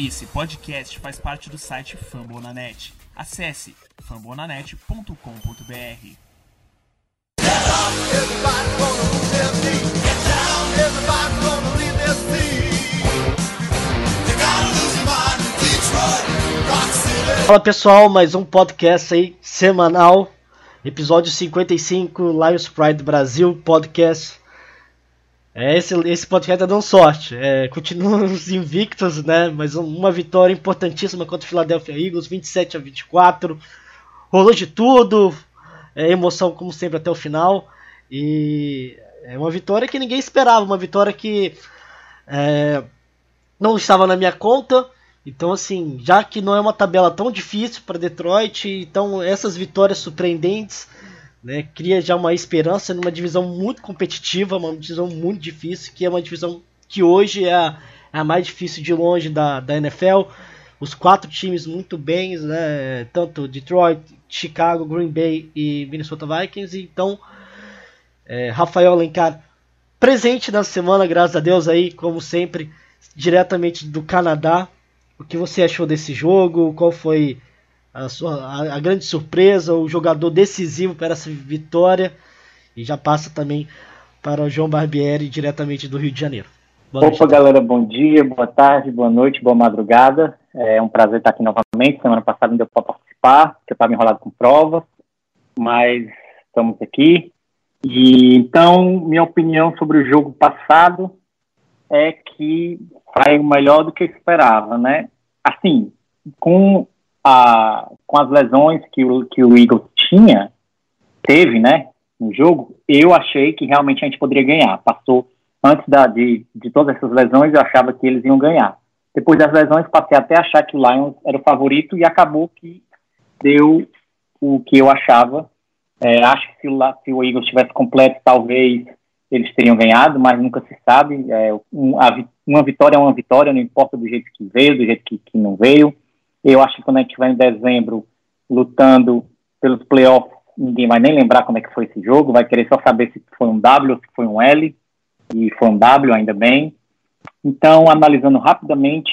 Esse podcast faz parte do site Fambonanet. Acesse fambonanet.com.br. Fala pessoal, mais um podcast aí semanal, episódio 55, Lions Pride Brasil podcast. É, esse, esse podcast tá dando sorte. É, continuamos invictos, né? Mas uma vitória importantíssima contra o Philadelphia Eagles, 27 a 24. Rolou de tudo, é, emoção como sempre até o final. E é uma vitória que ninguém esperava, uma vitória que é, não estava na minha conta. Então, assim, já que não é uma tabela tão difícil para Detroit, então essas vitórias surpreendentes né, cria já uma esperança numa divisão muito competitiva, uma divisão muito difícil, que é uma divisão que hoje é a, é a mais difícil de longe da, da NFL. Os quatro times muito bem, né, tanto Detroit, Chicago, Green Bay e Minnesota Vikings. Então, é, Rafael Alencar presente na semana, graças a Deus aí, como sempre, diretamente do Canadá. O que você achou desse jogo? Qual foi a, sua, a, a, grande surpresa, o jogador decisivo para essa vitória? E já passa também para o João Barbieri, diretamente do Rio de Janeiro. Boa Opa, noite. galera, bom dia, boa tarde, boa noite, boa madrugada. É um prazer estar aqui novamente. Semana passada não deu para participar, porque eu estava enrolado com prova, mas estamos aqui. E então, minha opinião sobre o jogo passado é que saiu melhor do que eu esperava, né? Assim, com, a, com as lesões que o, que o Eagles tinha, teve, né, no jogo, eu achei que realmente a gente poderia ganhar. Passou, antes da, de, de todas essas lesões, eu achava que eles iam ganhar. Depois das lesões, passei até a achar que o Lions era o favorito e acabou que deu o que eu achava. É, acho que se o, se o Eagles estivesse completo, talvez eles teriam ganhado, mas nunca se sabe. É, um, a, uma vitória é uma vitória, não importa do jeito que veio, do jeito que, que não veio. Eu acho que quando a gente estiver em dezembro lutando pelos playoffs, ninguém vai nem lembrar como é que foi esse jogo, vai querer só saber se foi um W ou se foi um L, e foi um W ainda bem. Então, analisando rapidamente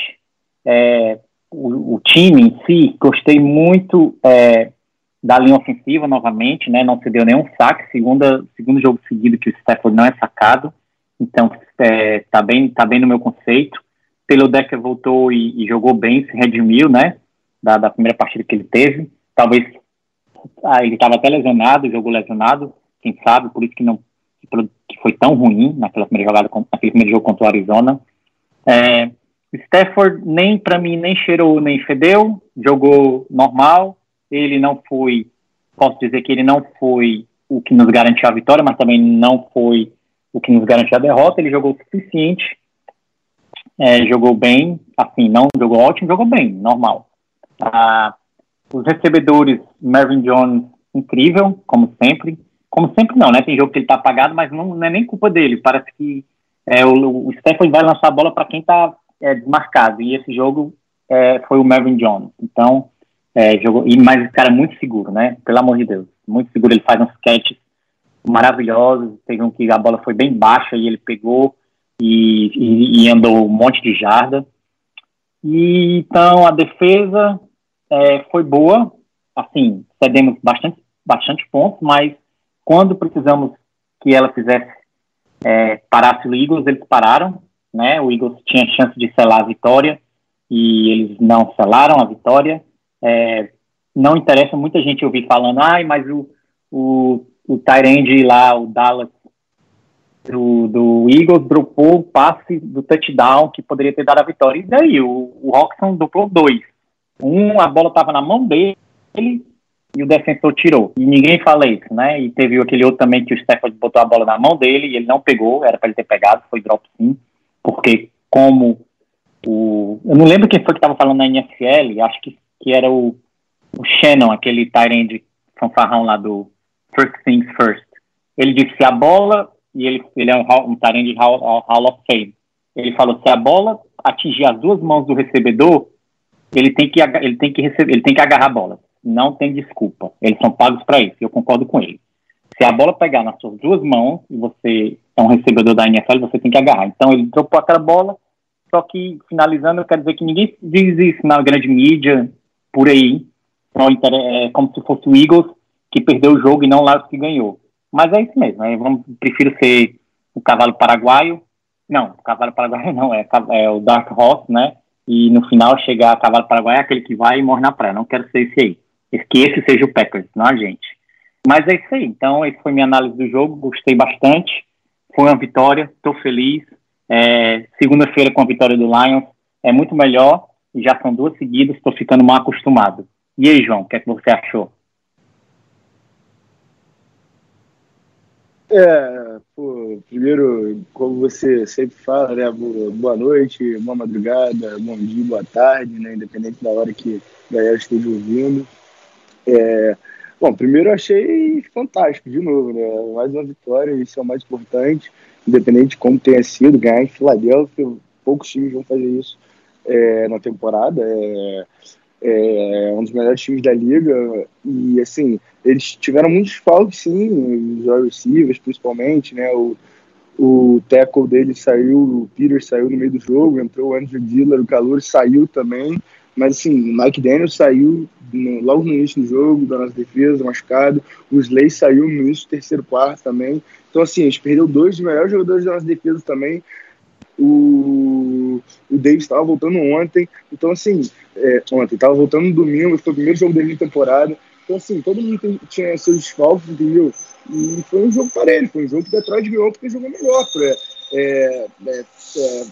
é, o, o, time em si, gostei muito é, da linha ofensiva novamente, né? Não se deu nenhum saque, segunda, segundo jogo seguido que o Stafford não é sacado, então é, tá bem, tá bem no meu conceito. Pelo Decker voltou e, e, jogou bem, se redimiu, né? Da, da, primeira partida que ele teve. Talvez ah, ele estava até lesionado, jogou lesionado, quem sabe, por isso que não que foi tão ruim naquela primeira jogada, naquele primeiro jogo contra o Arizona. É, Stafford nem para mim nem cheirou nem fedeu, jogou normal, ele não foi, posso dizer que ele não foi o que nos garantiu a vitória, mas também não foi o que nos garantiu a derrota. Ele jogou o suficiente, é, jogou bem, assim, não jogou ótimo, jogou bem, normal. Ah, os recebedores, Marvin Jones, incrível, como sempre. Como sempre não, né? Tem jogo que ele tá apagado, mas não, não é nem culpa dele. Parece que é, o, o Stephanie vai lançar a bola para quem tá é, desmarcado. E esse jogo é, foi o Marvin Jones. Então, é, jogou, e, mas esse cara é muito seguro, né? Pelo amor de Deus. Muito seguro, ele faz uns catches maravilhosos. Teve um que a bola foi bem baixa e ele pegou e, e, andou um monte de jarda. E, então a defesa é, foi boa, assim, cedemos bastante, bastante pontos, mas quando precisamos que ela fizesse é, parasse o Eagles, eles pararam, né? O Eagles tinha chance de selar a vitória e eles não selaram a vitória. É, não interessa muita gente ouvir falando, ai, mas o, o, o Tyrande lá, o Dallas do, do Eagles dropou o passe do touchdown que poderia ter dado a vitória. E daí? O, o Roxon duplou dois. Um, a bola estava na mão dele e o defensor tirou. E ninguém fala isso, né? E teve aquele outro também que o Stafford botou a bola na mão dele e ele não pegou, era para ele ter pegado, foi drop sim, porque como o... Eu não lembro quem foi que estava falando na NFL, acho que que era o, o Shannon, aquele Tyrande fanfarrão lá do First Things First. Ele disse que a bola, e ele, ele é um, um Tyrande Hall, Hall of Fame, ele falou se a bola atingir as duas mãos do recebedor, ele tem que, ele tem que, receber, ele tem que agarrar a bola. Não tem desculpa. Eles são pagos para isso. Eu concordo com ele. Se a bola pegar nas suas duas mãos e você é um recebedor da NFL, você tem que agarrar. Então ele dropou aquela bola, só que, finalizando, eu quero dizer que ninguém diz isso na grande mídia, por aí, é como se fosse o Eagles que perdeu o jogo e não o Lions que ganhou. Mas é isso mesmo, né? Vamos, prefiro ser o cavalo paraguaio, não, o cavalo paraguaio não, é, é o Dark Horse, né? E no final chegar cavalo paraguaio é aquele que vai e morre na praia. Não quero ser esse aí. Que esse seja o Packers, não a gente. Mas é isso aí. Então, essa foi minha análise do jogo. Gostei bastante. Foi uma vitória. Estou feliz. É, Segunda-feira com a vitória do Lions é muito melhor. Já são duas seguidas. Estou ficando mal acostumado. E aí, João, o que é que você achou? É, pô, primeiro, como você sempre fala, né, boa noite, boa madrugada, bom dia, boa tarde, né, independente da hora que a galera esteja ouvindo. É, bom, primeiro eu achei fantástico, de novo, né, mais uma vitória, isso é o mais importante, independente de como tenha sido, ganhar em Filadélfia, poucos times vão fazer isso é, na temporada, é, é um dos melhores times da liga. E assim eles tiveram muitos faltos sim os receivers principalmente né? O, o tackle dele saiu o Peter saiu no meio do jogo entrou o Andrew Diller o calor saiu também. Mas assim o Mike Daniels saiu no, logo no início do jogo da nossa defesa machucado. O Slay saiu no início do terceiro quarto também. Então assim a gente perdeu dois dos melhores jogadores da nossa defesa também o, o Davis estava voltando ontem, então assim, é, ontem, estava voltando no domingo, foi o primeiro jogo dele na temporada. Então, assim, todo mundo tinha seus desfalques, entendeu? E foi um jogo parelho, foi um jogo que Detroit ganhou porque jogou melhor. Pra, é, é, é,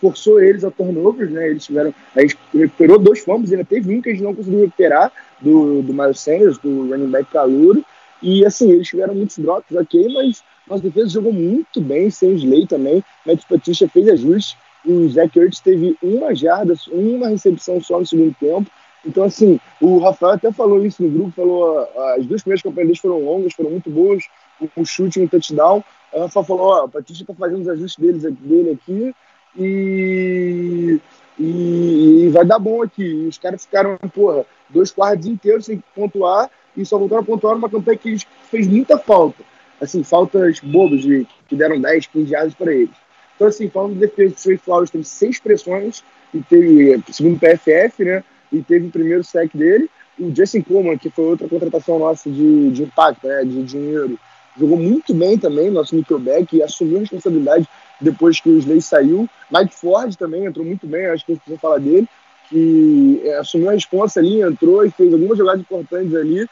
forçou eles a turnovers, né? Eles tiveram. A gente recuperou dois fumbles, ainda teve um que a gente não conseguiu recuperar, do, do Miles Sanders, do running back Caluro. E assim, eles tiveram muitos drops, ok, mas nossa defesa jogou muito bem, sem Slay também. Matt Patrícia fez ajustes. O Zach Ertz teve uma jarda, uma recepção só no segundo tempo. Então, assim, o Rafael até falou isso no grupo, falou as duas primeiras campanhas foram longas, foram muito boas, um chute um touchdown. O Rafael falou, ó, o Patrícia tá fazendo os ajustes deles, dele aqui e, e, e vai dar bom aqui. E os caras ficaram, porra, dois quartos inteiros sem pontuar e só voltaram a pontuar numa campanha que fez muita falta assim, faltas bobas de, que deram 10, 15 yardas para eles. Então, assim, falando de defesa, o Trey Flowers teve seis pressões, e teve, segundo PFF, né, e teve o primeiro sec dele. O Justin Coleman, que foi outra contratação nossa de, de impacto, né, de dinheiro, jogou muito bem também, nosso nickelback, e assumiu a responsabilidade depois que o Slay saiu. Mike Ford também entrou muito bem, acho que a gente precisa falar dele, que é, assumiu a responsa ali, entrou e fez algumas jogadas importantes ali.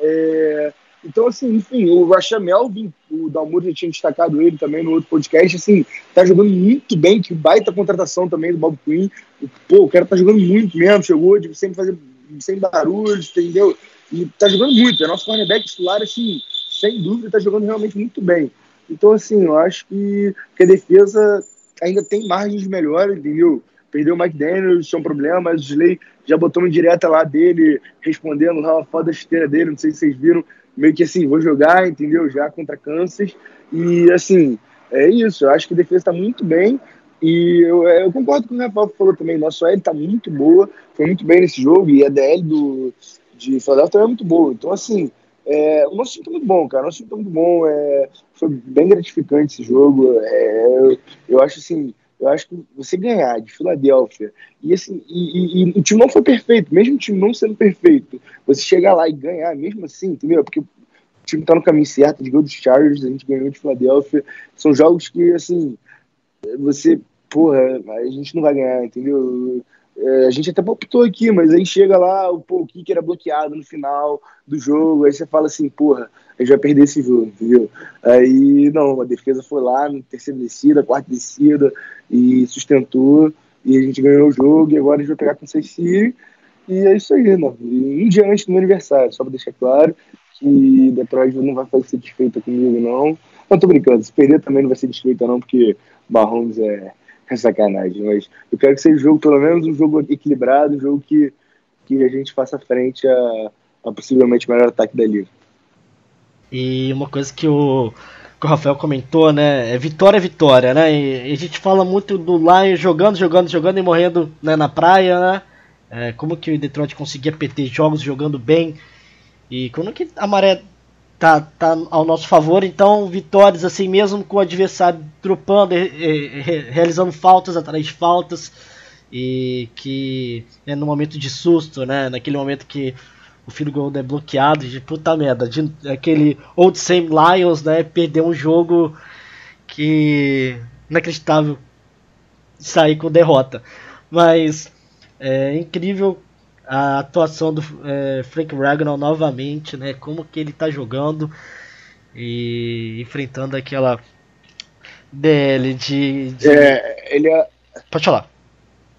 É, então, assim, enfim, o Rasha Melvin, o Dalmur já tinha destacado ele também no outro podcast, assim, tá jogando muito bem, que baita contratação também do Bob Quinn. Pô, o cara tá jogando muito mesmo, chegou de sempre fazer sem barulhos, entendeu? E tá jogando muito. É nosso cornerback titular, assim, sem dúvida, tá jogando realmente muito bem. Então, assim, eu acho que, que a defesa ainda tem margens de melhora, entendeu? Perdeu o Mike Daniels, isso é um problema, mas o Slay já botou uma direta lá dele, respondendo lá uma foda esteira dele, não sei se vocês viram, meio que assim, vou jogar, entendeu? Já contra Kansas. E assim, é isso. Eu acho que a defesa está muito bem. E eu, é, eu, concordo com o que Rafael falou também. Nossa OL está muito boa, foi muito bem nesse jogo. E a DL do, de Philadelphia é muito boa. Então, assim, é, o nosso time está muito bom, cara. O nosso time está muito bom. É, foi bem gratificante esse jogo. É, eu, eu acho assim eu acho que você ganhar de Filadélfia e assim e, e, e, o time não foi perfeito, mesmo o time não sendo perfeito, você chegar lá e ganhar mesmo assim, entendeu? Porque o time tá no caminho certo, a gente ganhou dos Chargers, a gente ganhou de Filadélfia, são jogos que assim você, porra, a gente não vai ganhar, entendeu? É, a gente até optou aqui, mas aí chega lá, o, pô, o kick era bloqueado no final do jogo, aí você fala assim, porra, a gente vai perder esse jogo, entendeu? Aí, não, a defesa foi lá, na terceira descida, quarta descida, e sustentou, e a gente ganhou o jogo, e agora a gente vai pegar com o City, e é isso aí, né? E um dia antes do meu aniversário, só pra deixar claro, que Detroit não vai fazer satisfeita comigo, não. Não tô brincando, se perder também não vai ser desfeita, não, porque Mahomes é, é sacanagem, mas eu quero que seja um jogo, pelo menos um jogo equilibrado, um jogo que, que a gente faça frente a, a possivelmente melhor ataque da liga. E uma coisa que o, que o Rafael comentou, né? É vitória é vitória, né? E, e, a gente fala muito do Lions jogando, jogando, jogando e morrendo né, na praia, né? É, como que o Detroit conseguia PT jogos jogando bem. E quando que a maré tá, tá ao nosso favor. Então, vitórias assim, mesmo com o adversário dropando, realizando faltas atrás de faltas. E que é no momento de susto, né? Naquele momento que o filho gol é bloqueado, de puta merda. De, aquele Old Same Lions, né? Perdeu um jogo que. inacreditável sair com derrota. Mas é incrível a atuação do é, Frank Ragnall novamente, né? Como que ele tá jogando e enfrentando aquela DL de. de... É, ele é. Pode falar.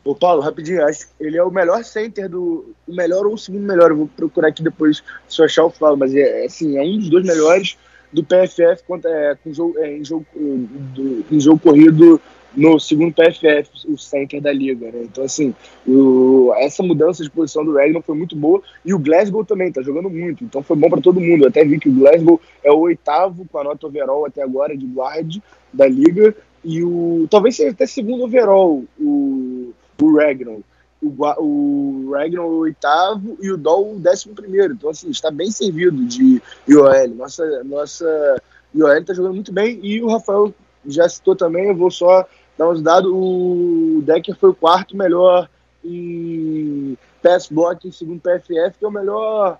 Ô Paulo, rapidinho, acho que ele é o melhor center do. O melhor ou o segundo melhor, eu vou procurar aqui depois se eu achar eu falo, mas é assim, é um dos dois melhores do PFF quanto é, com jogo, é, em, jogo, do, em jogo corrido no segundo PFF, o center da liga, né? Então, assim, o, essa mudança de posição do Ragnar foi muito boa e o Glasgow também tá jogando muito, então foi bom para todo mundo. Eu até vi que o Glasgow é o oitavo com a nota overall até agora de guard da liga e o talvez seja até segundo overall o, o Ragnar. O, o Ragnar o oitavo e o Doll o décimo primeiro. Então, assim, está bem servido de IOL. Nossa, nossa IOL está jogando muito bem e o Rafael já citou também, eu vou só dar uns dados, o Decker foi o quarto melhor em pass block, segundo PFF, que é o melhor,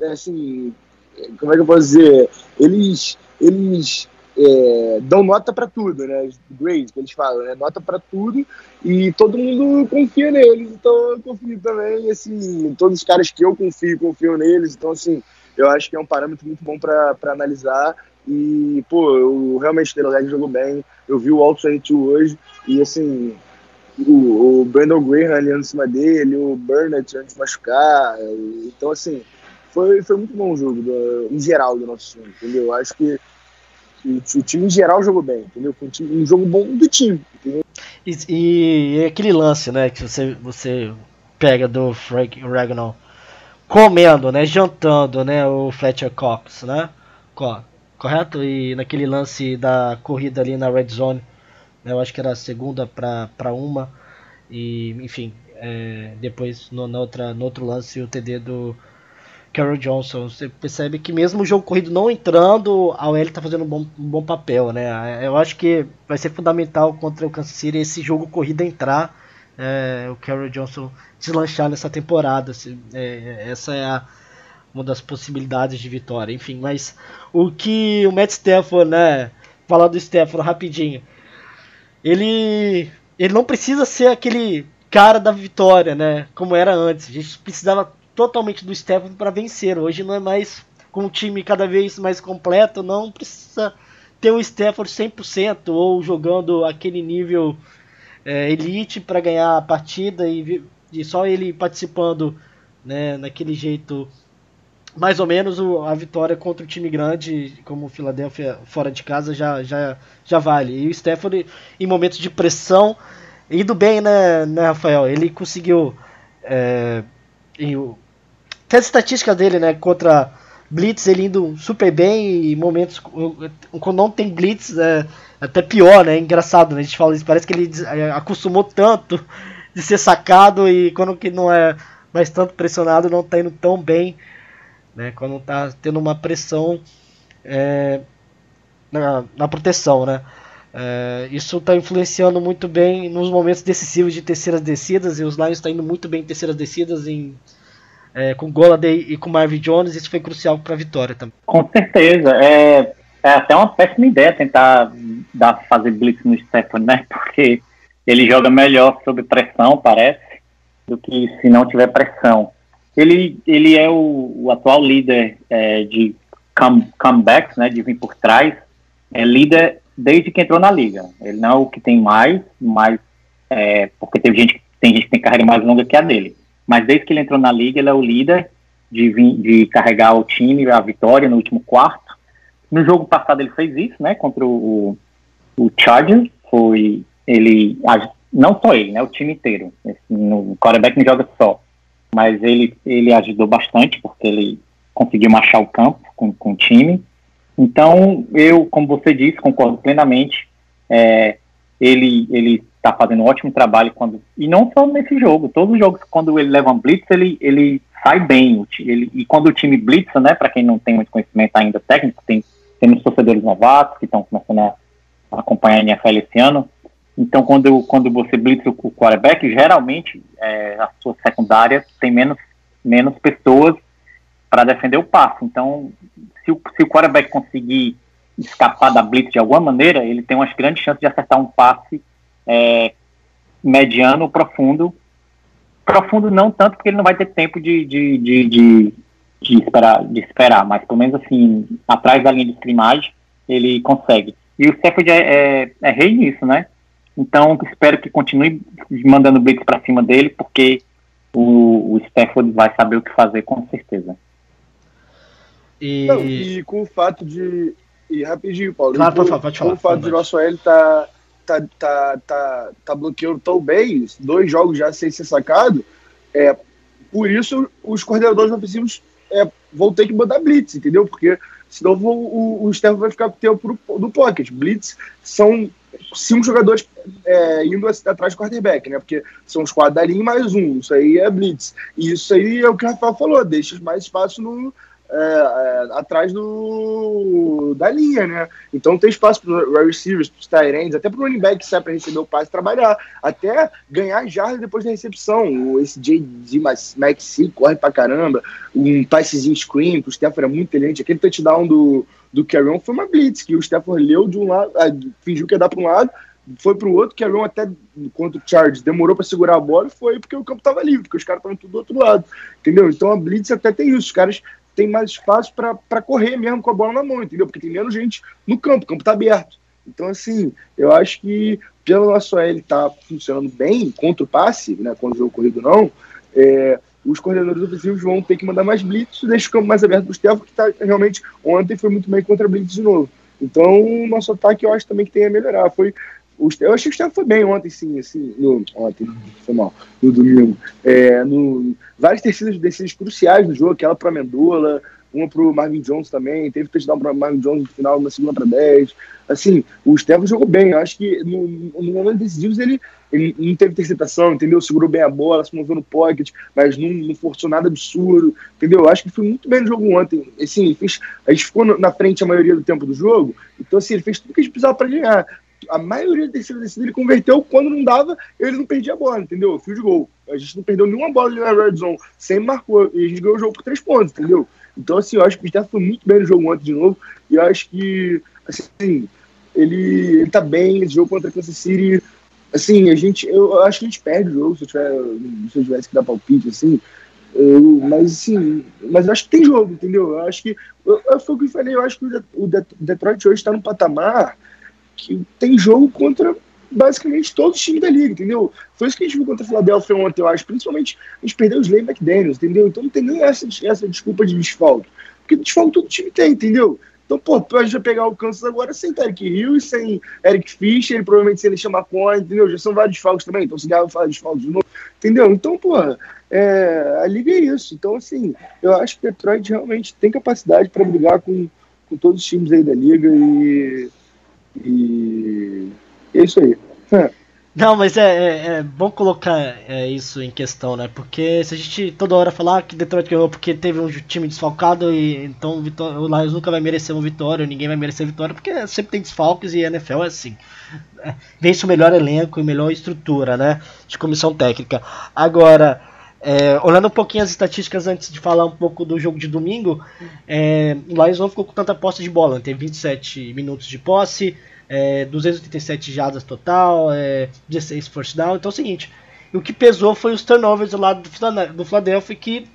é, assim, como é que eu posso dizer? Eles, eles é, dão nota para tudo, né? Grade, que eles falam, né? Nota para tudo e todo mundo confia neles, então eu confio também, assim, todos os caras que eu confio, confio neles, então, assim, eu acho que é um parâmetro muito bom para analisar e, pô, eu realmente o Red jogou bem. Eu vi o Alto 42 hoje e, assim, o, o Brandon Graham ali em cima dele, o Burnett antes de machucar. Então, assim, foi, foi muito bom o jogo, do, em geral, do nosso time, entendeu? Eu acho que, que o time em geral jogou bem, entendeu? Um, jogo bom do time? E, e, aquele lance, né, que você, você pega do Frank Ragnall comendo, né, jantando, né, o Fletcher Cox, né? Correto? E naquele lance da corrida ali na red zone, né, eu acho que era a segunda para uma, e enfim, é, depois no, na outra, no outro lance o TD do Carol Johnson. Você percebe que mesmo o jogo corrido não entrando, a OL está fazendo um bom, um bom papel, né? Eu acho que vai ser fundamental contra o Kansas City esse jogo corrido entrar, é, o Carol Johnson deslanchar nessa temporada. É, essa é a uma das possibilidades de vitória, enfim, mas o que o Matt Stafford, né, falar do Stafford rapidinho, ele ele não precisa ser aquele cara da vitória, né, como era antes. A gente precisava totalmente do Stafford para vencer. Hoje não é mais com um time cada vez mais completo, não precisa ter o Stafford 100% ou jogando aquele nível é, elite para ganhar a partida e, e, só ele participando né, naquele jeito mais ou menos o, a vitória contra o time grande, como o Philadelphia fora de casa, já, já, já vale. E o Stephanie, em momentos de pressão, indo bem, né, né Rafael? Ele conseguiu. É, em, até as estatísticas dele, né, contra Blitz, ele indo super bem, e momentos. Quando não tem Blitz, é até pior, né? Engraçado, né? A gente fala isso, parece que ele é, acostumou tanto de ser sacado e quando que não é mais tanto pressionado, não tá indo tão bem né? Quando está tendo uma pressão é, na, na, proteção, né? É, isso está influenciando muito bem nos momentos decisivos de terceiras descidas e os Lions estão tá indo muito bem em terceiras descidas em, é, com Goladay e com Marvin Jones. Isso foi crucial para a vitória também. Com certeza. É, é até uma péssima ideia tentar dar, fazer blitz no Stephen, né? Porque ele joga melhor sob pressão, parece, do que se não tiver pressão. Ele, ele é o, o atual líder é, de come, comebacks, né, de vir por trás, é líder desde que entrou na liga. Ele não é o que tem mais, mas é, porque teve gente, tem gente que tem carreira mais longa que a dele. Mas desde que ele entrou na liga, ele é o líder de, vir, de carregar o time a vitória no último quarto. No jogo passado ele fez isso, né, contra o, o Chargers, foi ele, não só ele, né, o time inteiro. Assim, o quarterback não joga só mas ele, ele ajudou bastante, porque ele conseguiu marchar o campo com, com o time. Então, eu, como você disse, concordo plenamente. É, ele ele está fazendo um ótimo trabalho quando e não só nesse jogo, todos os jogos quando ele leva um blitz ele ele sai bem. Ele, e quando o time blitza, né, para quem não tem muito conhecimento ainda técnico, tem, tem muitos torcedores novatos que estão começando a acompanhar a NFL esse ano. Então, quando, quando você blitza o quarterback, geralmente é, a sua secundária tem menos, menos pessoas para defender o passe. Então, se o, se o quarterback conseguir escapar da blitz de alguma maneira, ele tem umas grandes chances de acertar um passe é, mediano ou profundo. Profundo não tanto, porque ele não vai ter tempo de, de, de, de, de esperar, de esperar, mas pelo menos assim, atrás da linha de scrimmage, ele consegue. E o Stafford é, é, é rei nisso, né? Então, espero que continue mandando blitz para cima dele, porque o, o Stafford vai saber o que fazer com certeza. E... Não, e com o fato de. E rapidinho, Paulo. Claro, com, pode falar. Com o fato de nosso L tá, tá, tá, tá, tá bloqueando tão bem, dois jogos já sem ser sacado, é, por isso os coordenadores ofensivos é, vão ter que mandar blitz, entendeu? Porque senão o, o, o vai ficar com o tempo do pocket. Blitz são cinco jogadores é, indo atrás do quarterback, né? Porque são os quatro da linha mais um. Isso aí é blitz. E isso aí é o que o Rafael falou, deixa mais espaço no, é, é, atrás do, da linha, né? Então tem espaço para os receivers, para os tight até para o running back que sai para receber o passe trabalhar, até ganhar jarda depois da recepção. Esse J.D. Maxi corre para caramba, um passezinho screen, que o Stafford é muito inteligente. Aquele touchdown do, do Carrion foi uma blitz, que o Stafford leu de um lado, ah, fingiu que ia dar para um lado, foi para o outro, que até contra o Chargers demorou para segurar a bola foi porque o campo estava livre, porque os caras estavam tudo do outro lado, entendeu? Então a Blitz até tem isso, os caras tem mais espaço para correr mesmo com a bola na mão, entendeu? Porque tem menos gente no campo, o campo está aberto. Então, assim, eu acho que pelo nosso L tá funcionando bem contra o passe, né, contra o jogo corrido não, é, os coordenadores ofensivos vão ter que mandar mais blitz, deixa o campo mais aberto para o Stefan, que tá, realmente ontem foi muito bem contra a blitz de novo. Então, o nosso ataque eu acho também que tem a melhorar. Foi eu achei que o Stefan foi bem ontem, sim, assim, no, ontem, foi mal, no domingo. É, no, várias tercidas, decisões cruciais no jogo, aquela para Mendola, uma para o Marvin Jones também, teve touchdown para Marvin Jones no final, na segunda para 10. Assim, o Stefan jogou bem, eu acho que no, no momento decisivos ele, ele não teve interceptação, entendeu? Segurou bem a bola, se moveu no pocket, mas não, não forçou nada absurdo, entendeu? Eu acho que foi muito bem no jogo ontem. Assim, fez, a gente ficou na frente a maioria do tempo do jogo, então assim, ele fez tudo que a gente precisava para ganhar a maioria da terceira descida ele converteu quando não dava, ele não perdia a bola, entendeu? Fio de gol. A gente não perdeu nenhuma bola na red zone, sempre marcou, e a gente ganhou o jogo por três pontos, entendeu? Então, assim, eu acho que o Steph foi muito bem no jogo ontem de novo, e eu acho que, assim, ele, ele tá bem, esse jogo contra a Kansas City, assim, a gente, eu, acho que a gente perde o jogo, se eu, tiver, se eu tivesse que dar palpite, assim, eu, mas assim, mas eu acho que tem jogo, entendeu? Eu acho que, eu, eu, foi o que eu falei, eu acho que o Detroit hoje está no patamar que tem jogo contra basicamente todos os times da liga, entendeu? Foi isso que a gente viu contra a Philadelphia ontem, eu acho. Principalmente a gente perdeu os Slay McDaniels, entendeu? Então não tem nem essa, essa desculpa de desfalto. Porque desfalto todo time tem, entendeu? Então, pô, gente vai pegar o Kansas agora sem Eric Hill sem Eric Fischer, provavelmente sem ele chamar Coin, entendeu? Já são vários desfalques também, então se der, falar desfalques de novo, entendeu? Então, pô, é, a liga é isso. Então, assim, eu acho que o Detroit realmente tem capacidade para brigar com, com todos os times aí da liga e e é isso aí. Não, mas é, é, é bom colocar é, isso em questão, né? Porque se a gente toda hora falar que Detroit ganhou porque teve um time desfalcado e então o, o Lions nunca vai merecer uma vitória, ninguém vai merecer vitória, porque sempre tem desfalques e a NFL é assim. É, vence o melhor elenco e melhor estrutura, né? De comissão técnica. Agora, é, olhando um pouquinho as estatísticas antes de falar um pouco do jogo de domingo, é, o Lions não ficou com tanta posse de bola, tem 27 minutos de posse, é, 287 jardas total, é, 16 first down, então é o seguinte, o que pesou foi os turnovers do lado do Philadelphia que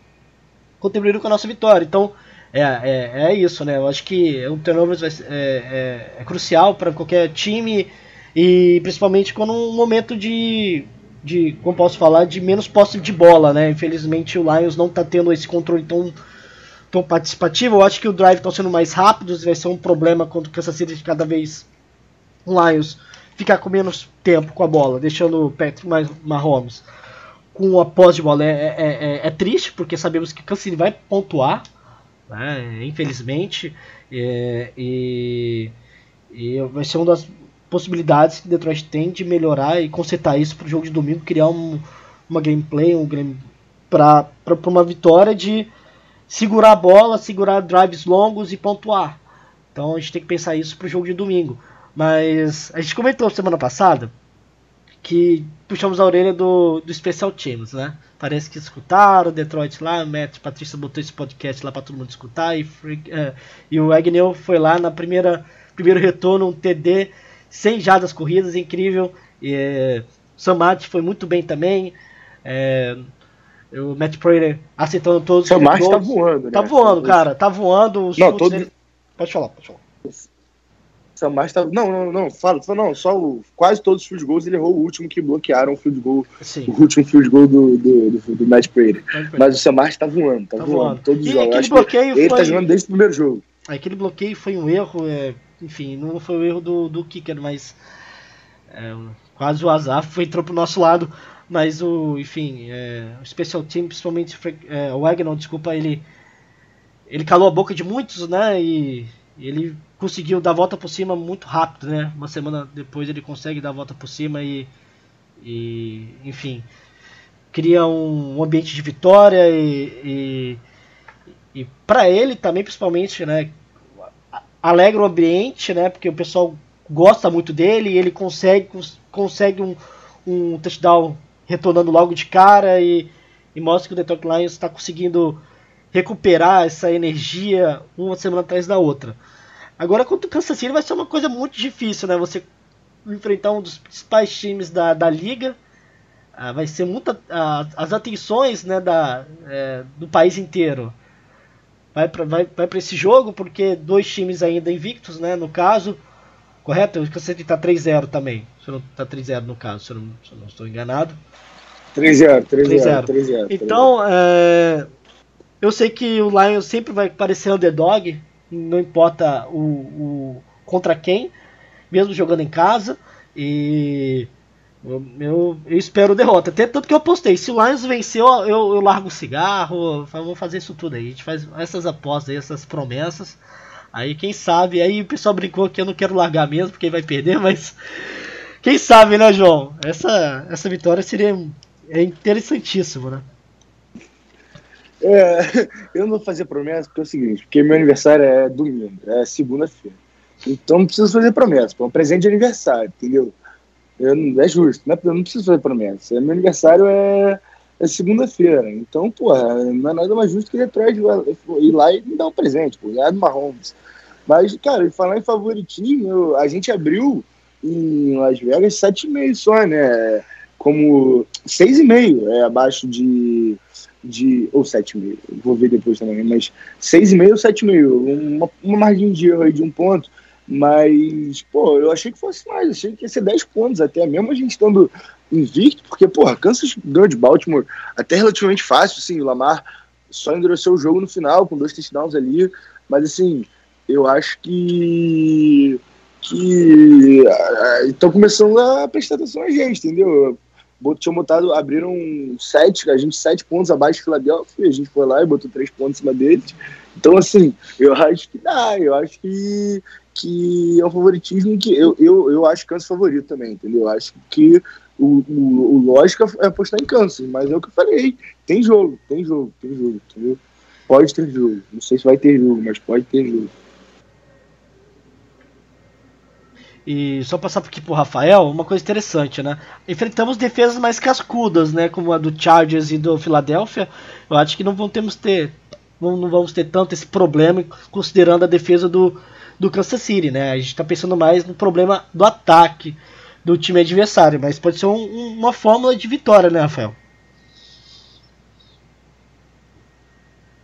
contribuíram com a nossa vitória, então é, é, é isso, né, eu acho que o turnovers vai, é, é, é crucial para qualquer time e principalmente quando um momento de de, como posso falar, de menos posse de bola, né? Infelizmente o Lions não está tendo esse controle tão, tão participativo. Eu acho que o drive está sendo mais rápido, vai ser um problema quando o Kansas City cada vez o Lions ficar com menos tempo com a bola, deixando o Patrick Mahomes com a posse de bola é, é, é, é, triste, porque sabemos que o Kansas vai pontuar, né? infelizmente, é, e, e vai ser uma das possibilidades que Detroit tem de melhorar e consertar isso para o jogo de domingo, criar um, uma gameplay, um game, para uma vitória de segurar a bola, segurar drives longos e pontuar. Então a gente tem que pensar isso para o jogo de domingo. Mas a gente comentou semana passada que puxamos a orelha do, do Special Teams, né? Parece que escutaram, Detroit lá, Matt, Patrícia botou esse podcast lá para todo mundo escutar e, uh, e o Agnew foi lá na primeira primeiro retorno, um TD, 100 jadas corridas, incrível. E, é, Samad foi muito bem também. É, o Matt Prater aceitando todos os Samad tá voando, Tá né? voando, cara. Tá voando. Os Não, todo... Pode falar, pode falar. Samar tá. Não, não, não, fala, não, só o, quase todos os field goals ele errou o último que bloquearam o field goal, Sim. o último field goal do, do, do, do Matt Prater. Mas o Samar tá voando, tá, tá voando, voando, todos os jogos. Ele tá foi... tá jogando desde o primeiro jogo. Aquele bloqueio foi um erro, é, enfim, não foi o erro do, do kicker, mas é, quase o azar foi entrou pro nosso lado. Mas o, enfim, é, o special team, principalmente é, o Wagner, desculpa, ele ele calou a boca de muitos, né? E ele conseguiu dar a volta por cima muito rápido, né? Uma semana depois ele consegue dar a volta por cima e, e enfim, cria um, um ambiente de vitória e, e, e para ele também, principalmente, né? Alegra o ambiente, né? Porque o pessoal gosta muito dele e ele consegue, consegue um, um touchdown retornando logo de cara e, e mostra que o Detroit Lions está conseguindo recuperar essa energia uma semana atrás da outra. Agora contra o Kansas City vai ser uma coisa muito difícil, né? Você enfrentar um dos principais times da, da liga. Ah, vai ser muita. Ah, as atenções né, da, é, do país inteiro vai para vai, vai esse jogo, porque dois times ainda invictos, né? No caso. Correto? O Kansas City está 3-0 também. Se não está 3-0 no caso, se eu não, se eu não estou enganado. 3-0, 3-0. Então, é, eu sei que o Lions sempre vai parecer underdog, não importa o, o contra quem, mesmo jogando em casa. E eu, eu, eu, espero derrota. Até tanto que eu postei. Se o Lions venceu, eu, eu largo o cigarro. Vamos fazer isso tudo aí. A gente faz essas apostas aí, essas promessas. Aí quem sabe, aí o pessoal brincou que eu não quero largar mesmo, porque vai perder, mas. Quem sabe, né, João? Essa, essa vitória seria é interessantíssimo, né? É, eu não vou fazer promessa porque é o seguinte, porque meu aniversário é domingo, é segunda-feira. Então não preciso fazer promessa, é um presente de aniversário, entendeu? Eu, é justo, né? eu não preciso fazer promessa. Meu aniversário é, é segunda-feira. Então, porra, não é nada mais justo que Detroit ir lá e me dar um presente, pô, ganhar do Mahomes. Mas, cara, falar em favoritinho, a gente abriu em Las Vegas 7,5 só, né? Como 6,5 é abaixo de de. Ou 7,5, vou ver depois também, mas 6,5 ou 7,5, uma, uma margem de erro aí de um ponto. Mas, pô, eu achei que fosse mais, achei que ia ser 10 pontos até, mesmo a gente estando invicto, porque, porra, Kansas ganhou de Baltimore até relativamente fácil, assim, o Lamar só endureceu o jogo no final, com dois touchdowns ali, mas, assim, eu acho que que estão começando a prestar atenção a gente, entendeu? Tinham botado, abriram sete, a gente sete pontos abaixo de Filadélfia, a gente foi lá e botou três pontos em cima deles. Então, assim, eu acho que dá, eu acho que, que é um favoritismo que eu, eu, eu acho Kansas favorito também, entendeu? Eu acho que o, o, o lógico é apostar em Kansas, mas é o que eu falei, tem jogo, tem jogo, tem jogo, entendeu? Pode ter jogo, não sei se vai ter jogo, mas pode ter jogo. E só passar aqui pro Rafael, uma coisa interessante, né? Enfrentamos defesas mais cascudas, né? Como a do Chargers e do Philadelphia. Eu acho que não vamos ter, não vamos ter tanto esse problema, considerando a defesa do, do Kansas City, né? A gente está pensando mais no problema do ataque do time adversário, mas pode ser um, uma fórmula de vitória, né, Rafael?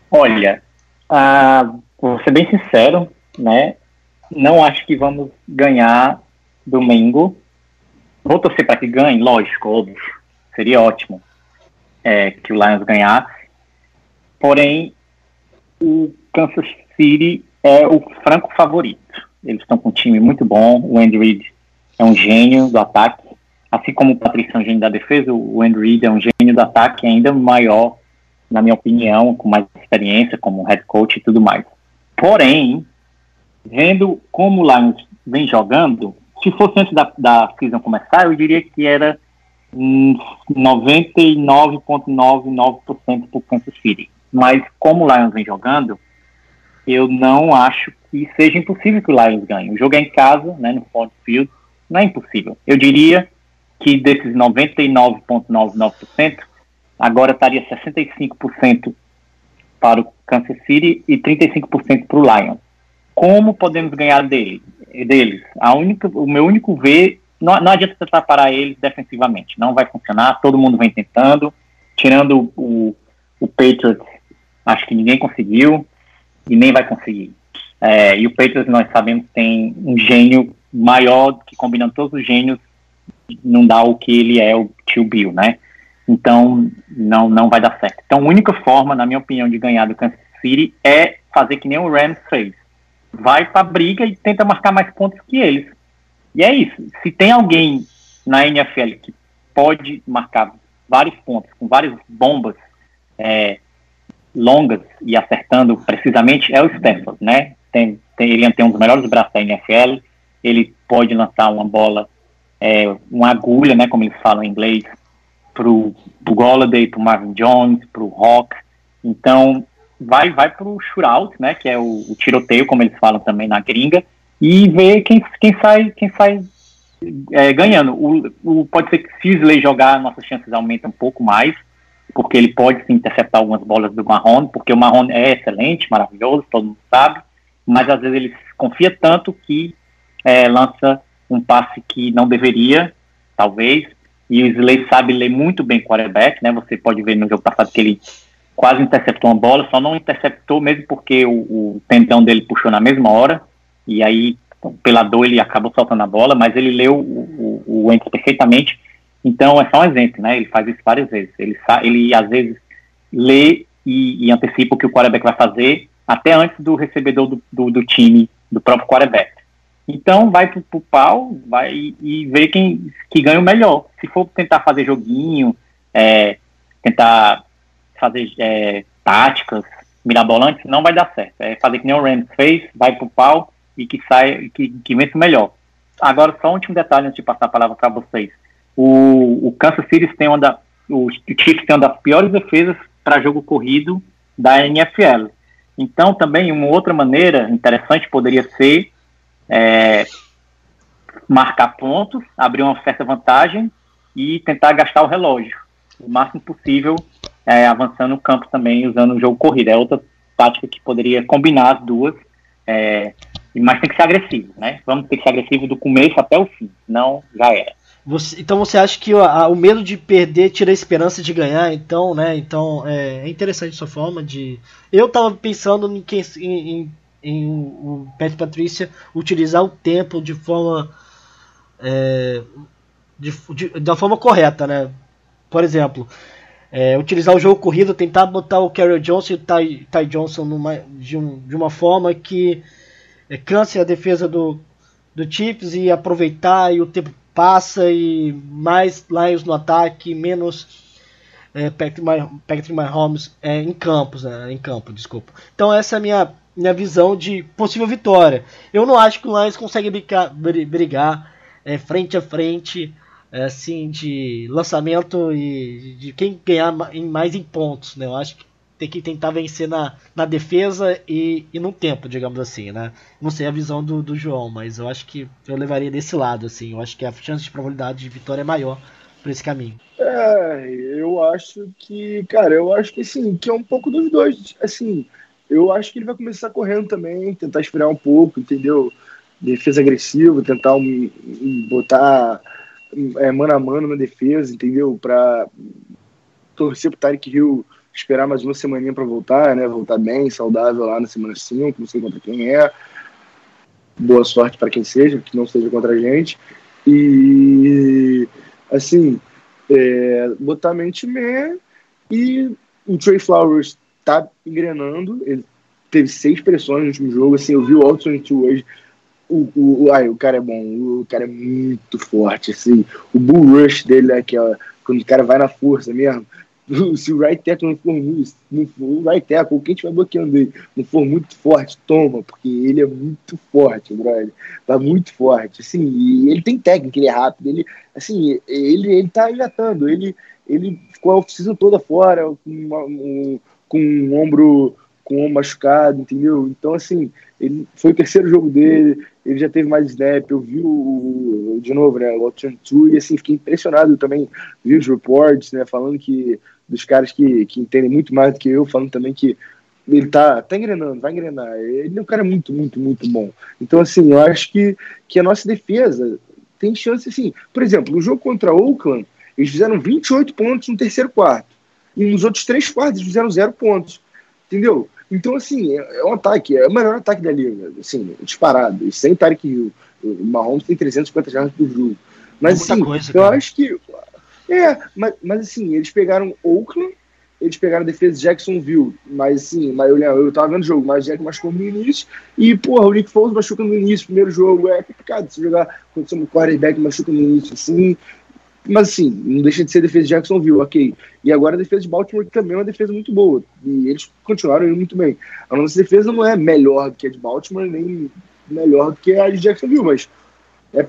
Olha, uh, vou ser bem sincero, né? Não acho que vamos ganhar domingo. Vou torcer para que ganhe, lógico, óbvio. Seria ótimo é, que o Lions ganhar. Porém, o Kansas City é o franco favorito. Eles estão com um time muito bom. O Andy Reid é um gênio do ataque. Assim como o Patrício é um gênio da defesa, o Andy Reid é um gênio do ataque ainda maior, na minha opinião, com mais experiência como head coach e tudo mais. Porém, vendo como o Lions vem jogando, se fosse antes da, da season começar, eu diria que era 99,99% para o Kansas City. Mas como o Lions vem jogando, eu não acho que seja impossível que o Lions ganhe. O jogo é em casa, né, no Ford Field, não é impossível. Eu diria que desses 99,99%, agora estaria 65% para o Kansas City e 35% para o Lions. Como podemos ganhar dele, deles? A única, o meu único ver, não, não adianta tentar parar eles defensivamente, não vai funcionar, todo mundo vem tentando, tirando o, o Patriots, acho que ninguém conseguiu e nem vai conseguir. É, e o Patriots, nós sabemos, tem um gênio maior, que combinando todos os gênios, não dá o que ele é, o tio Bill, né? Então, não, não vai dar certo. Então, a única forma, na minha opinião, de ganhar do Kansas City é fazer que nem o Rams fez. Vai pra briga e tenta marcar mais pontos que eles. E é isso. Se tem alguém na NFL que pode marcar vários pontos, com várias bombas é, longas e acertando precisamente, é o Stanford, né? Tem, tem, ele tem um dos melhores braços da NFL, ele pode lançar uma bola, é, uma agulha, né, como eles falam em inglês, pro, pro Golladay, pro Marvin Jones, pro Rock. Então, vai vai pro shootout, né, que é o, o, tiroteio, como eles falam também na gringa, e ver quem, quem sai quem sai é, ganhando. O, o, pode ser que se Isley jogar, nossas chances aumentam um pouco mais, porque ele pode interceptar algumas bolas do Marrone, porque o Marrone é excelente, maravilhoso, todo mundo sabe, mas às vezes ele confia tanto que é, lança um passe que não deveria, talvez, e o Slay sabe ler muito bem quarterback, né? Você pode ver no jogo passado que ele quase interceptou uma bola, só não interceptou mesmo porque o, o tendão dele puxou na mesma hora, e aí, pela dor, ele acabou soltando a bola, mas ele leu o, o, o perfeitamente. Então, é só um exemplo, né? Ele faz isso várias vezes. Ele, ele às vezes, lê e, e antecipa o que o quarterback vai fazer, até antes do recebedor do, do, do time, do próprio quarterback. Então vai pro, pro pau vai e, e vê quem que ganha o melhor. Se for tentar fazer joguinho, é, tentar fazer é, táticas mirabolantes, não vai dar certo. É fazer que nem o Rams fez, vai pro pau e que sai, que, que vence melhor. Agora, só um último detalhe antes de passar a palavra para vocês. O, o Kansas City tem uma da, o Chiefs tem uma das piores defesas para jogo corrido da NFL. Então, também, uma outra maneira interessante poderia ser é, marcar pontos, abrir uma certa vantagem e tentar gastar o relógio o máximo possível, é, avançando no campo também, usando o jogo corrido. É outra tática que poderia combinar as duas, é, mas tem que ser agressivo, né? Vamos ter que ser agressivo do começo até o fim, não já era. Você, então você acha que o, a, o medo de perder tira a esperança de ganhar, então, né? Então é, é interessante sua forma de. Eu tava pensando em, em, em em o Pet Patrícia utilizar o tempo de forma é, de, de, da forma correta, né? Por exemplo, é, utilizar o jogo corrido, tentar botar o Carry Johnson e o Ty, Ty Johnson numa, de, um, de uma forma que é, canse a defesa do, do Chips e aproveitar e o tempo passa e mais Lions no ataque, menos é, Patrick Mahomes é, em campos, né, em campo, desculpa. Então essa é a minha minha visão de possível vitória. Eu não acho que o Lions consegue brigar, brigar é, frente a frente, assim, de lançamento e de quem ganhar mais em pontos, né? Eu acho que tem que tentar vencer na, na defesa e, e no tempo, digamos assim, né? Não sei a visão do, do João, mas eu acho que eu levaria desse lado, assim. Eu acho que a chance de probabilidade de vitória é maior por esse caminho. É, eu acho que, cara, eu acho que sim, que é um pouco dos dois, assim, eu acho que ele vai começar correndo também, tentar esperar um pouco, entendeu? Defesa agressiva, tentar um, botar é, mano a mano na defesa, entendeu? Para torcer pro Tarek Hill esperar mais uma semaninha para voltar, né? Voltar bem, saudável lá na semana 5, não sei contra quem é. Boa sorte para quem seja, que não seja contra a gente. E, assim, é, botar mente man e o Trey Flowers tá engrenando. Ele teve seis pressões no último jogo. Assim, eu vi o Alton hoje. O, o, ai, o cara é bom, o cara é muito forte. Assim, o bull rush dele, né, que é quando o cara vai na força mesmo. se o right tackle não for muito, não for, o right tackle, quem estiver bloqueando ele, não for muito forte, toma, porque ele é muito forte, brother. Tá muito forte, assim, e ele tem técnica, ele é rápido, ele, assim, ele, ele tá engatando, ele, ele ficou a oficina toda fora, com, um, com um ombro com ombro machucado, entendeu? Então, assim, ele foi o terceiro jogo dele, ele já teve mais snap, eu vi o, de novo, né, o Option 2, e assim, fiquei impressionado, eu também vi os reports, né, falando que, dos caras que, que entendem muito mais do que eu, falando também que ele tá, tá engrenando, vai engrenar, ele é um cara muito, muito, muito bom. Então, assim, eu acho que, que a nossa defesa tem chance, assim, por exemplo, no jogo contra Oakland, eles fizeram 28 pontos no terceiro quarto, e nos outros três quartos eles fizeram zero pontos, entendeu? Então, assim, é, é um ataque, é o melhor ataque da liga, assim, disparado. E sem Tarek Hill. O Mahomes tem 350 jardas por jogo. Mas, assim, coisa, eu acho que. É, mas, mas assim, eles pegaram Oakland, eles pegaram a defesa de Jacksonville, mas assim, mas eu, eu tava vendo o jogo, mas Jack machucou no início, e porra, o Nick Foles machuca no início, primeiro jogo, é complicado se jogar quando você é um quarterback machuca no início, assim, mas assim, não deixa de ser defesa de Jacksonville, ok. E agora a defesa de Baltimore também é uma defesa muito boa. E eles continuaram indo muito bem. A nossa defesa não é melhor do que a de Baltimore, nem melhor do que a de Jacksonville, mas é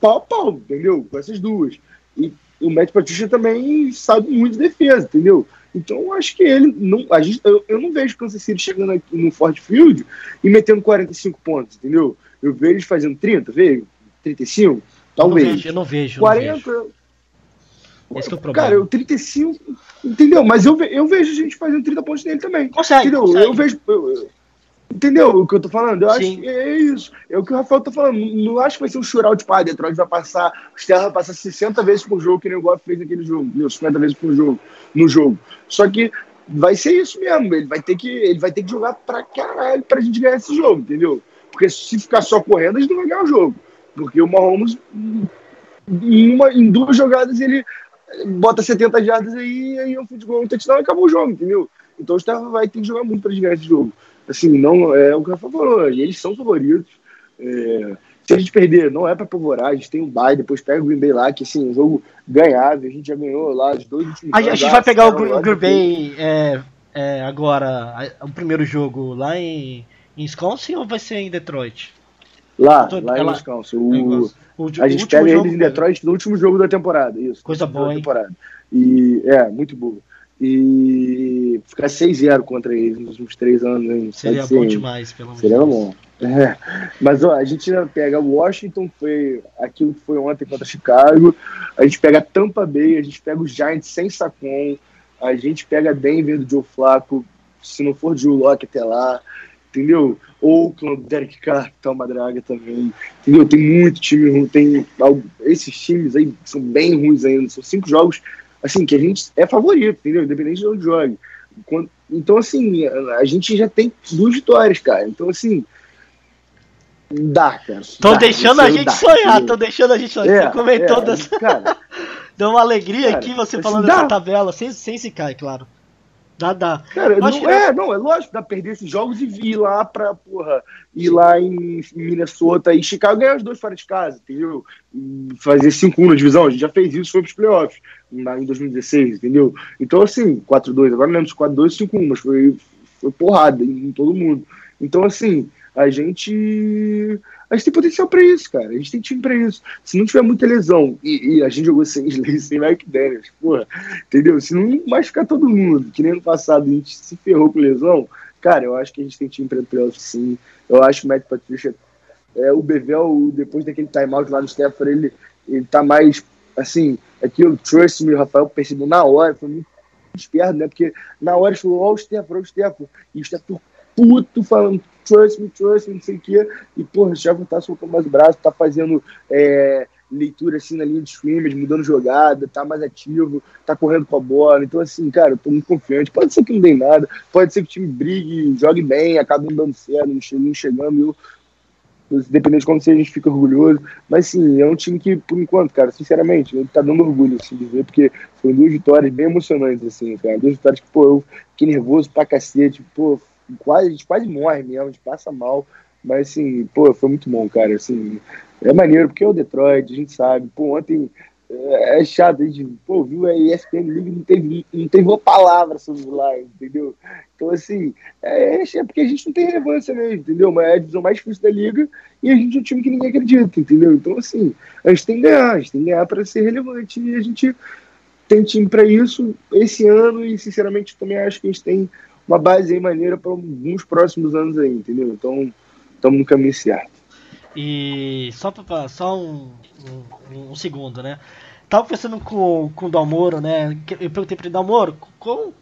pau a pau, entendeu? Com essas duas. E o Matt Patricia também sabe muito de defesa, entendeu? Então eu acho que ele não. A gente, eu, eu não vejo Kansas City chegando aqui no Ford Field e metendo 45 pontos, entendeu? Eu vejo eles fazendo 30, vejo? 35, talvez. Eu não vejo, eu não vejo. 40. Não vejo. Esse é o problema. Cara, eu 35, entendeu? Mas eu, eu vejo gente fazendo 30 pontos nele também. Consegue, entendeu? Consegue. Eu vejo. Eu, entendeu o que eu tô falando? Eu Sim. acho que é isso. É o que o Rafael tá falando. Não acho que vai ser um shootout, tipo, ah, Detroit vai passar. O Sterra vai passar 60 vezes por jogo, que nem o Goff fez naquele jogo. Entendeu? 50 vezes por jogo no jogo. Só que vai ser isso mesmo. Ele vai ter que, ele vai ter que jogar pra caralho pra gente ganhar esse jogo, entendeu? Porque se ficar só correndo, a gente não vai ganhar o jogo. Porque o Mahomes, em, uma, em duas jogadas, ele bota 70 jardas aí, aí é um futebol, um touchdown e acabou o jogo, entendeu? Então o Stefan vai ter que jogar muito para ganhar esse jogo. Assim, não é o que o Rafa falou, e eles são favoritos. É, se a gente perder, não é para apavorar, a gente tem um bye, depois pega o Green Bay lá, que assim, um jogo ganhável, a gente já ganhou lá os dois últimos A, gente vai pegar o, o Green Bay é, é, agora, o primeiro jogo lá em, em Wisconsin ou vai ser em Detroit? Lá, tô, lá em Wisconsin. O, o, a gente pega eles em Detroit no último jogo da temporada. Isso. Coisa boa, hein? Temporada. E, é, muito boa. E ficar 6-0 contra eles nos últimos três anos. Hein? Seria Pode bom ser, demais, pelo menos. Seria bom. É. Mas ó, a gente pega Washington, foi aquilo que foi ontem contra Chicago. A gente pega Tampa Bay, a gente pega os Giants sem Sacon. A gente pega Denver do Joe Flacco. Se não for Joe Locke até lá entendeu? Oakland, Derek Carr, tá uma draga também, entendeu? Tem muito time ruim, tem esses times aí são bem ruins ainda, são cinco jogos, assim, que a gente é favorito, entendeu? Independente de onde jogue. Então, assim, a gente já tem duas vitórias, cara. Então, assim, dá, cara. Tô dá, deixando a gente sonhar, tô deixando a gente sonhar. Você comentou é, dessa... cara, Deu uma alegria cara, aqui você assim, falando dá. dessa tabela, sem, sem se cair, claro. Dá, dá. Cara, não, que... é, não, é lógico, dá perder esses jogos e ir lá pra, porra, ir lá em Minnesota e Chicago ganhar os dois fora de casa, entendeu? Fazer 5-1 na divisão, a gente já fez isso, foi pros playoffs na, em 2016, entendeu? Então, assim, 4-2, agora não lembro se 4-2 5-1, mas foi, foi porrada em todo mundo. Então, assim, a gente a gente tem potencial para isso, cara. A gente tem time para isso. Se não tiver muita lesão, e, e a gente jogou sem Slay, sem Mike Daniels, porra, entendeu? Se não machucar todo mundo, que nem no passado a gente se ferrou com lesão, cara, eu acho que a gente tem time para playoff sim. Eu acho que o Matt Patricia, é, o Bevel, depois daquele timeout lá no Stafford, ele, ele tá mais, assim, aquilo, trust me, o Rafael percebeu na hora, foi muito esperto, né? Porque na hora ele falou, ó, oh, o Stafford, ó, o Stafford, e o Stafford puto falando trust me, trust me, não sei o quê. E, porra, o Chevron tá soltando mais o braço, tá fazendo é, leitura assim na linha de scrimmage, mudando jogada, tá mais ativo, tá correndo com a bola. Então, assim, cara, eu tô muito confiante. Pode ser que não dê nada, pode ser que o time brigue, jogue bem, acabe não dando certo, não chegando. Eu, dependendo de como seja, a gente fica orgulhoso. Mas sim, é um time que, por enquanto, cara, sinceramente, ele tá dando orgulho assim, de ver, porque foram duas vitórias bem emocionantes, assim, cara. Duas vitórias que, pô, eu fiquei nervoso pra cacete, pô, quase, a gente quase morre mesmo, a gente passa mal. Mas assim, pô, foi muito bom, cara. Assim, é maneiro, porque é o Detroit, a gente sabe. Pô, ontem é, é chato, a gente, pô, viu a ESPN League não teve, não teve uma palavra sobre o Lions, entendeu? Então, assim, é, é porque a gente não tem relevância mesmo, entendeu? Mas é a divisão mais difícil da liga e a gente é um time que ninguém acredita, entendeu? Então, assim, a gente tem que ganhar, a gente tem que ganhar para ser relevante e a gente tem time para isso esse ano e, sinceramente, também acho que a gente tem uma base aí maneira para alguns próximos anos aí, entendeu? Então, estamos no caminho certo. E só, pra, só um, um, um, segundo, né? Tava pensando com, com o Dalmoro, né? Eu perguntei para ele, Dalmoro, como,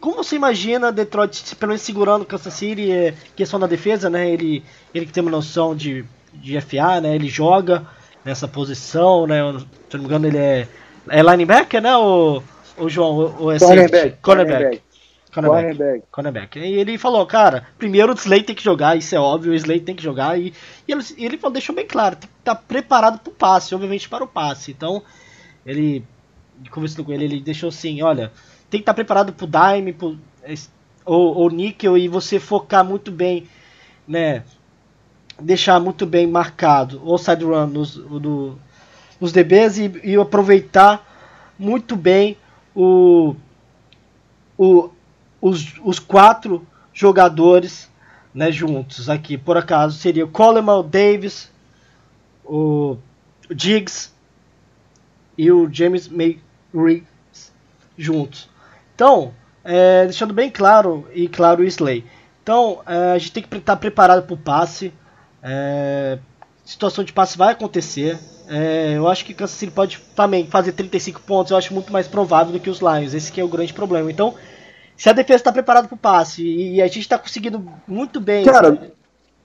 como você imagina Detroit pelo menos segurando o Kansas City, é, questão da defesa, né? Ele, ele que tem uma noção de, de FA, né? Ele joga nessa posição, né? Se não me engano, ele é, é linebacker, né? O, o João, o, é cornerback, cornerback. Cornerback. Cornerback. E ele falou, cara, primeiro o Slay tem que jogar, isso é óbvio, o Slay tem que jogar. E, e ele, ele falou, deixou bem claro, tem que estar preparado para o passe, obviamente para o passe. Então, ele, conversando com ele, ele deixou assim, olha, tem que estar tá preparado para o dime, pro, ou, ou níquel, e você focar muito bem, né, deixar muito bem marcado o side run nos, do, nos DBs e, e aproveitar muito bem o, o, os, os quatro jogadores né, juntos aqui. Por acaso seria o Coleman, o Davis, o Diggs e o James May juntos. Então, é, deixando bem claro e claro o Slay. Então, é, a gente tem que estar preparado para o passe. É, situação de passe vai acontecer. É, eu acho que Kansas City pode também fazer 35 pontos. Eu acho muito mais provável do que os Lions. Esse é o grande problema. Então, se a defesa está preparada para o passe e a gente está conseguindo muito bem. Cara,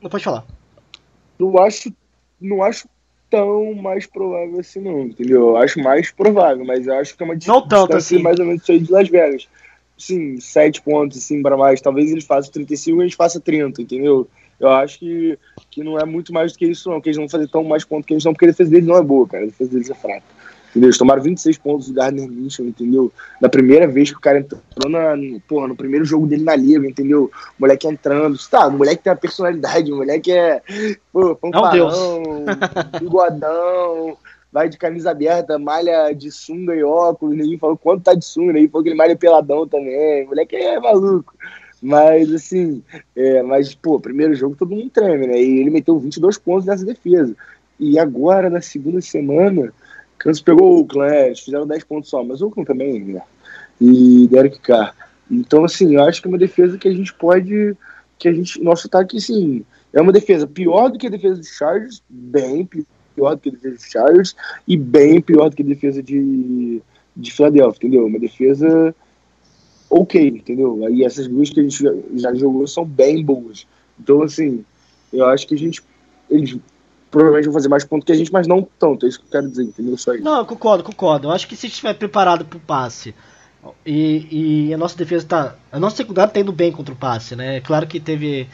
não pode falar. Não acho, não acho tão mais provável assim, não, entendeu? Eu acho mais provável, mas eu acho que é uma não tanto assim. mais ou menos isso aí de Las Vegas. Sim, 7 pontos assim para mais. Talvez eles façam 35 e a gente faça 30, entendeu? Eu acho que, que não é muito mais do que isso, não. Que eles vão fazer tão mais pontos que eles não, porque a defesa deles não é boa, cara. A defesa deles é fraca. Entendeu? Eles tomaram 26 pontos do Gardner Minshew, entendeu? Na primeira vez que o cara entrou na, porra, no primeiro jogo dele na liga, entendeu? O moleque entrando. Tá, o moleque tem uma personalidade, o moleque é. Pô, fanfarrão, bigodão, vai de camisa aberta, malha de sunga e óculos. Ninguém falou quanto tá de sunga, ninguém falou que ele malha peladão também. O moleque é maluco. Mas, assim, é, mas, pô, primeiro jogo todo mundo treme, né? E ele meteu 22 pontos nessa defesa. E agora, na segunda semana Kansas pegou o Oakland, eles fizeram 10 pontos só, mas o Oakland também, né? E Derek Carr. Então, assim, eu acho que é uma defesa que a gente pode. que a gente. Nosso ataque, sim, é uma defesa pior do que a defesa dos Chargers, bem pior do que a defesa dos Chargers, e bem pior do que a defesa de, de Philadelphia, entendeu? Uma defesa ok, entendeu? Aí essas duas que a gente já, já jogou são bem boas. Então, assim, eu acho que a gente. Eles provavelmente vão fazer mais pontos que a gente, mas não tanto. É isso que eu quero dizer, entendeu? Só isso. Não, concordo, concordo. Eu acho que se estiver preparado para o passe e, e, a nossa defesa tá. A nossa secundária tá indo bem contra o passe, né? Claro que teve.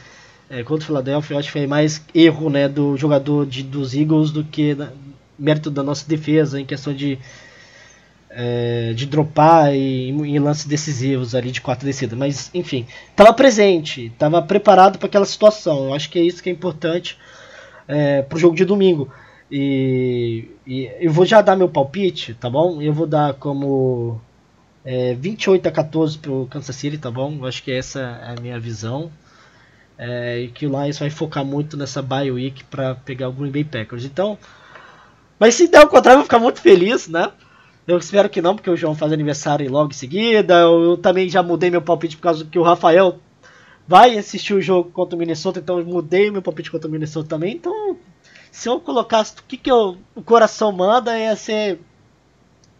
É, contra o Philadelphia, eu acho que foi mais erro né, do jogador de, dos Eagles do que na, mérito da nossa defesa em questão de. É, de dropar e, em lances decisivos ali de quatro descidas, mas enfim, estava presente, estava preparado para aquela situação. Eu acho que é isso que é importante é, pro jogo de domingo. E, e, eu vou já dar meu palpite, tá bom? Eu vou dar como é, 28 a 14 pro Kansas City, tá bom? Eu acho que essa é a minha visão. É, e que o Lions vai focar muito nessa bye week para pegar o Green Bay Packers. Então, mas se der o contrário, eu vou ficar muito feliz, né? Eu espero que não, porque o João faz aniversário logo em seguida. Eu, eu também já mudei meu palpite por causa que o Rafael vai assistir o jogo contra o Minnesota, então eu mudei meu palpite contra o Minnesota também. Então, se eu colocasse o que, que eu, o coração manda, ia ser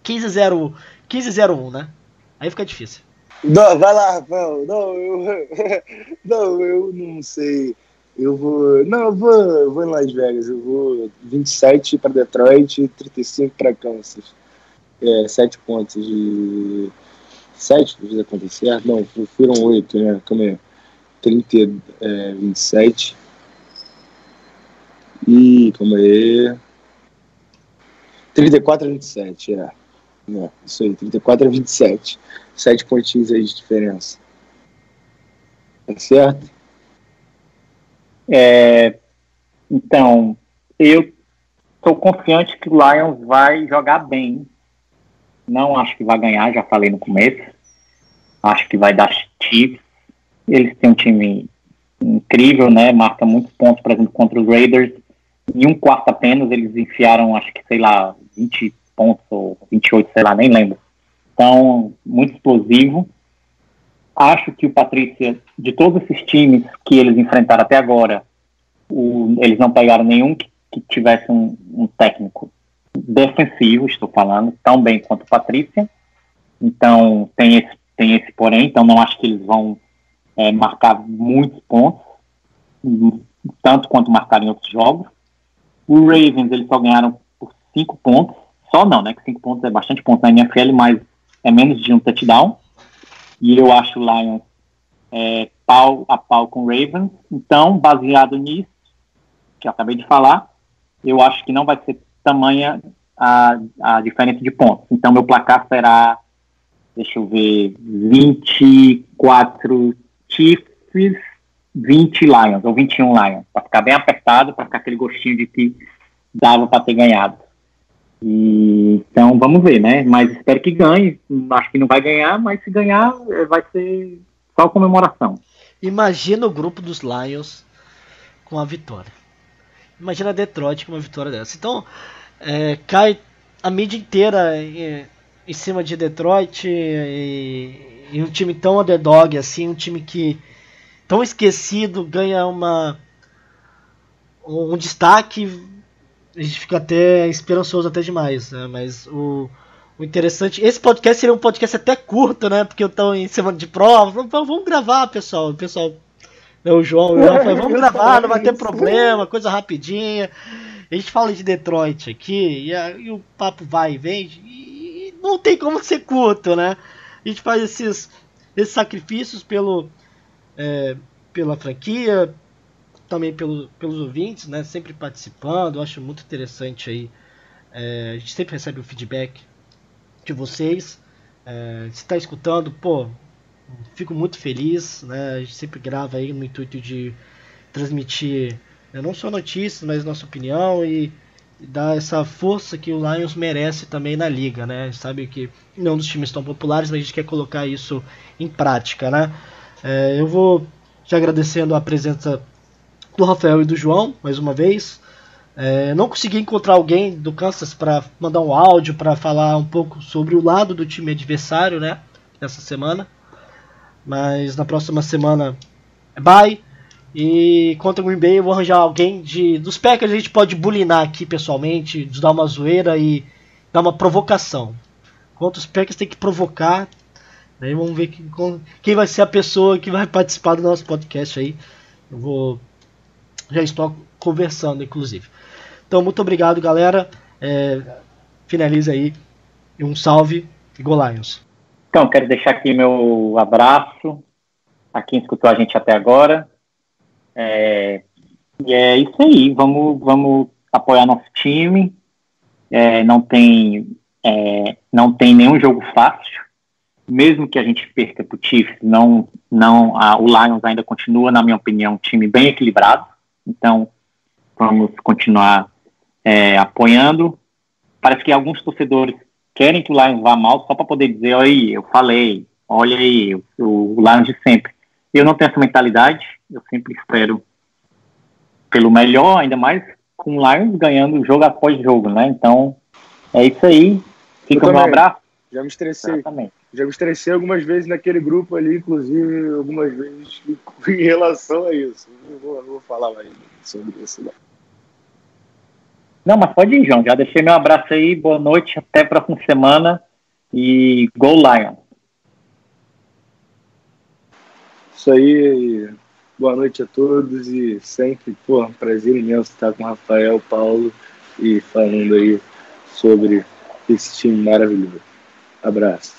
15-0, 15-01, né? Aí fica difícil. Não, vai lá, Rafael. Não, eu, não, eu não sei. Eu vou. Não, eu vou, eu vou em Las Vegas. Eu vou 27 para Detroit e 35 para Kansas. É, 7 pontos de. 7 precisa acontecer? Não, foram 8, né? Calma aí. 30, é, 27. E, calma aí. 34 a 27, é. é. Isso aí, 34 a 27. 7 pontinhos aí de diferença. Tá certo? É, então, eu estou confiante que o Lions vai jogar bem. Não acho que vai ganhar, já falei no começo. Acho que vai dar Chiefs. Eles têm um time incrível, né? Marca muitos pontos, por exemplo, contra os Raiders. Em um quarto apenas, eles enfiaram, acho que, sei lá, 20 pontos ou 28, sei lá, nem lembro. Então, muito explosivo. Acho que o Patrícia, de todos esses times que eles enfrentaram até agora, o, eles não pegaram nenhum que, que tivesse um, um, técnico defensivo, estou falando, tão bem quanto o Patrícia. Então, tem esse, tem esse porém, então não acho que eles vão é, marcar muitos pontos, tanto quanto marcaram em outros jogos. O Ravens, eles só ganharam por cinco pontos, só não, né, que cinco pontos é bastante ponto na NFL, mas é menos de um touchdown. E eu acho o Lions é, pau a pau com o Ravens. Então, baseado nisso, que eu acabei de falar, eu acho que não vai ser tamanha a, a diferença de pontos. Então, meu placar será, deixa eu ver, 24 Chiefs, 20 Lions, ou 21 Lions, para ficar bem apertado, para ficar aquele gostinho de que dava para ter ganhado. E, então vamos ver, né? Mas espero que ganhe. Acho que não vai ganhar, mas se ganhar, é, vai ser só comemoração. Imagina o grupo dos Lions com a vitória. Imagina Detroit com uma vitória dessa. Então, é, cai a mídia inteira em, em cima de Detroit e, e, um time tão underdog assim, um time que tão esquecido ganha uma um destaque a gente fica até esperançoso até demais, né? Mas o, o interessante. Esse podcast seria um podcast até curto, né? Porque eu estou em semana de prova. Vamos gravar, pessoal. O pessoal. Né, o João, o João falou, vamos gravar, não vai ter problema, coisa rapidinha. A gente fala de Detroit aqui e, a, e o papo vai e vem. E, e não tem como ser curto, né? A gente faz esses, esses sacrifícios pelo, é, pela franquia, também pelo, pelos ouvintes, né? Sempre participando. Eu acho muito interessante aí. É, a gente sempre recebe o feedback de vocês. É, se está escutando, pô, fico muito feliz. Né? A gente sempre grava aí no intuito de transmitir né, não só notícias, mas nossa opinião e, dar essa força que o Lions merece também na liga, né? A gente sabe que não dos times tão populares, mas a gente quer colocar isso em prática, né? É, eu vou te agradecendo a presença do Rafael e do João, mais uma vez. É, não consegui encontrar alguém do Kansas para mandar um áudio para falar um pouco sobre o lado do time adversário, né? Nessa semana. Mas na próxima semana bye. E contra o Green Bay eu vou arranjar alguém de. Dos Packers a gente pode bulinar aqui pessoalmente, dar uma zoeira e dar uma provocação. Contra os Packers tem que provocar. Daí vamos ver quem, vai ser a pessoa que vai participar do nosso podcast aí. Eu vou já estou conversando, inclusive. Então, muito obrigado, galera. É, finaliza aí. Um salve e Go Lions. Então, quero deixar aqui meu abraço a quem escutou a gente até agora. É, e é isso aí. Vamos, vamos apoiar nosso time. É, não tem é, não tem nenhum jogo fácil. Mesmo que a gente perca para o Chiefs, não, não, a, o Lions ainda continua, na minha opinião, um time bem equilibrado. Então, vamos continuar é, apoiando. Parece que alguns torcedores querem que o Lions vá mal só para poder dizer, olha aí, eu falei, olha aí, o, o Lions de sempre. Eu não tenho essa mentalidade, eu sempre espero pelo melhor, ainda mais com o Lions ganhando jogo após jogo, né? Então, é isso aí. Fica um abraço. Já me estressei. Exatamente. Já me estressei algumas vezes naquele grupo ali, inclusive algumas vezes em relação a isso. Não vou, não vou falar mais sobre isso, não. Não, mas pode ir, João. Já deixei meu abraço aí. Boa noite. Até a próxima semana. E Go Lion. Isso aí. Boa noite a todos. E sempre, pô, um prazer imenso estar com o Rafael, Paulo e falando aí sobre esse time maravilhoso. Abraço.